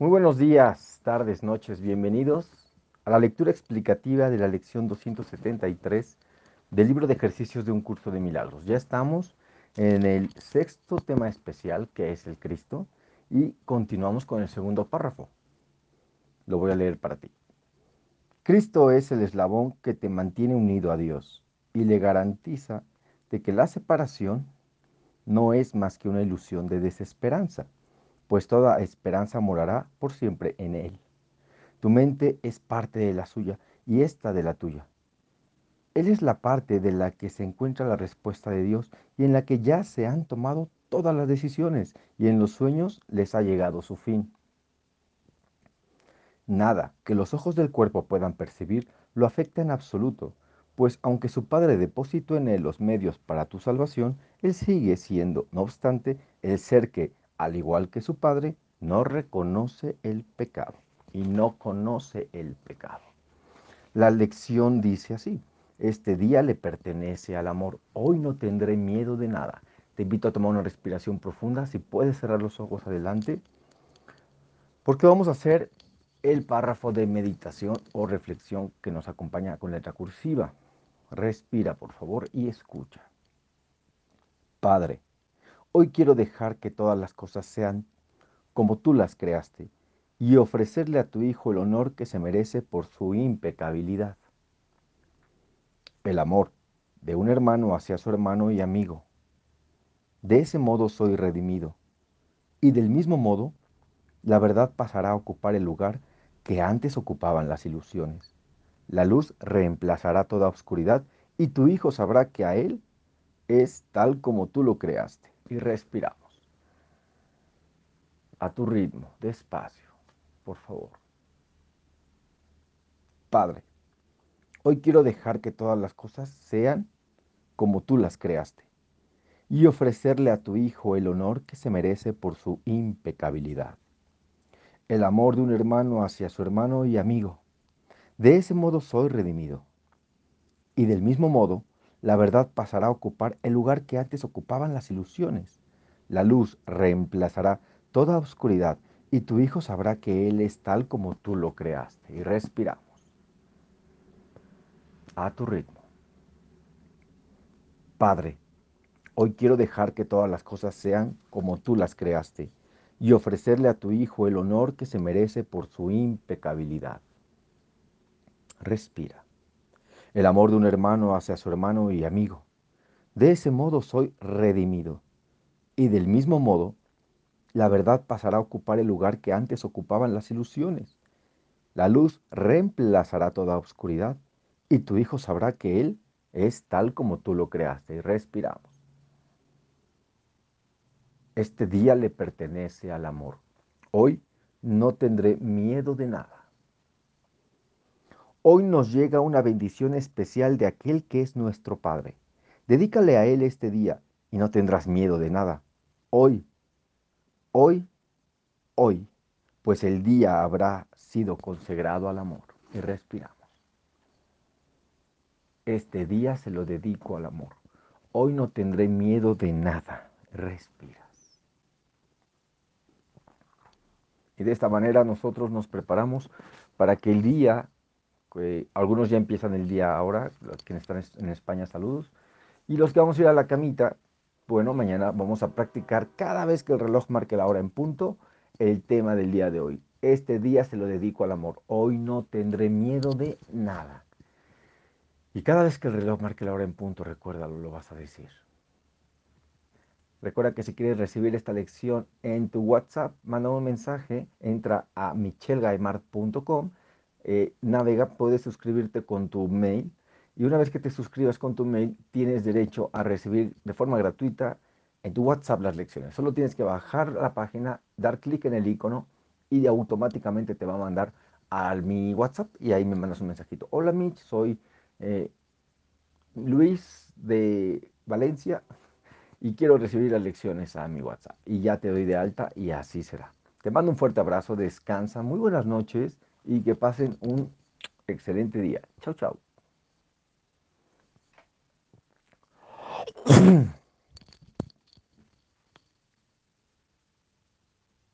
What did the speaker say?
Muy buenos días, tardes, noches, bienvenidos a la lectura explicativa de la lección 273 del libro de ejercicios de un curso de milagros. Ya estamos en el sexto tema especial, que es el Cristo, y continuamos con el segundo párrafo. Lo voy a leer para ti. Cristo es el eslabón que te mantiene unido a Dios y le garantiza de que la separación no es más que una ilusión de desesperanza pues toda esperanza morará por siempre en Él. Tu mente es parte de la suya y esta de la tuya. Él es la parte de la que se encuentra la respuesta de Dios y en la que ya se han tomado todas las decisiones y en los sueños les ha llegado su fin. Nada que los ojos del cuerpo puedan percibir lo afecta en absoluto, pues aunque su Padre depositó en él los medios para tu salvación, él sigue siendo, no obstante, el ser que, al igual que su padre, no reconoce el pecado y no conoce el pecado. La lección dice así, este día le pertenece al amor, hoy no tendré miedo de nada. Te invito a tomar una respiración profunda, si puedes cerrar los ojos adelante, porque vamos a hacer el párrafo de meditación o reflexión que nos acompaña con letra cursiva. Respira, por favor, y escucha. Padre, Hoy quiero dejar que todas las cosas sean como tú las creaste y ofrecerle a tu Hijo el honor que se merece por su impecabilidad. El amor de un hermano hacia su hermano y amigo. De ese modo soy redimido. Y del mismo modo, la verdad pasará a ocupar el lugar que antes ocupaban las ilusiones. La luz reemplazará toda oscuridad y tu Hijo sabrá que a Él es tal como tú lo creaste y respiramos. A tu ritmo, despacio, por favor. Padre, hoy quiero dejar que todas las cosas sean como tú las creaste y ofrecerle a tu Hijo el honor que se merece por su impecabilidad. El amor de un hermano hacia su hermano y amigo. De ese modo soy redimido. Y del mismo modo, la verdad pasará a ocupar el lugar que antes ocupaban las ilusiones. La luz reemplazará toda oscuridad y tu Hijo sabrá que Él es tal como tú lo creaste. Y respiramos. A tu ritmo. Padre, hoy quiero dejar que todas las cosas sean como tú las creaste y ofrecerle a tu Hijo el honor que se merece por su impecabilidad. Respira el amor de un hermano hacia su hermano y amigo. De ese modo soy redimido. Y del mismo modo, la verdad pasará a ocupar el lugar que antes ocupaban las ilusiones. La luz reemplazará toda oscuridad y tu Hijo sabrá que Él es tal como tú lo creaste. Y respiramos. Este día le pertenece al amor. Hoy no tendré miedo de nada. Hoy nos llega una bendición especial de aquel que es nuestro Padre. Dedícale a Él este día y no tendrás miedo de nada. Hoy, hoy, hoy, pues el día habrá sido consagrado al amor. Y respiramos. Este día se lo dedico al amor. Hoy no tendré miedo de nada. Respiras. Y de esta manera nosotros nos preparamos para que el día algunos ya empiezan el día ahora, los que están en España, saludos. Y los que vamos a ir a la camita, bueno, mañana vamos a practicar cada vez que el reloj marque la hora en punto, el tema del día de hoy. Este día se lo dedico al amor. Hoy no tendré miedo de nada. Y cada vez que el reloj marque la hora en punto, recuérdalo, lo vas a decir. Recuerda que si quieres recibir esta lección en tu WhatsApp, manda un mensaje, entra a michelgaimart.com eh, navega, puedes suscribirte con tu mail y una vez que te suscribas con tu mail, tienes derecho a recibir de forma gratuita en tu WhatsApp las lecciones. Solo tienes que bajar la página, dar clic en el icono y automáticamente te va a mandar a mi WhatsApp y ahí me mandas un mensajito. Hola Mitch, soy eh, Luis de Valencia y quiero recibir las lecciones a mi WhatsApp. Y ya te doy de alta y así será. Te mando un fuerte abrazo, descansa, muy buenas noches y que pasen un excelente día. Chao, chao.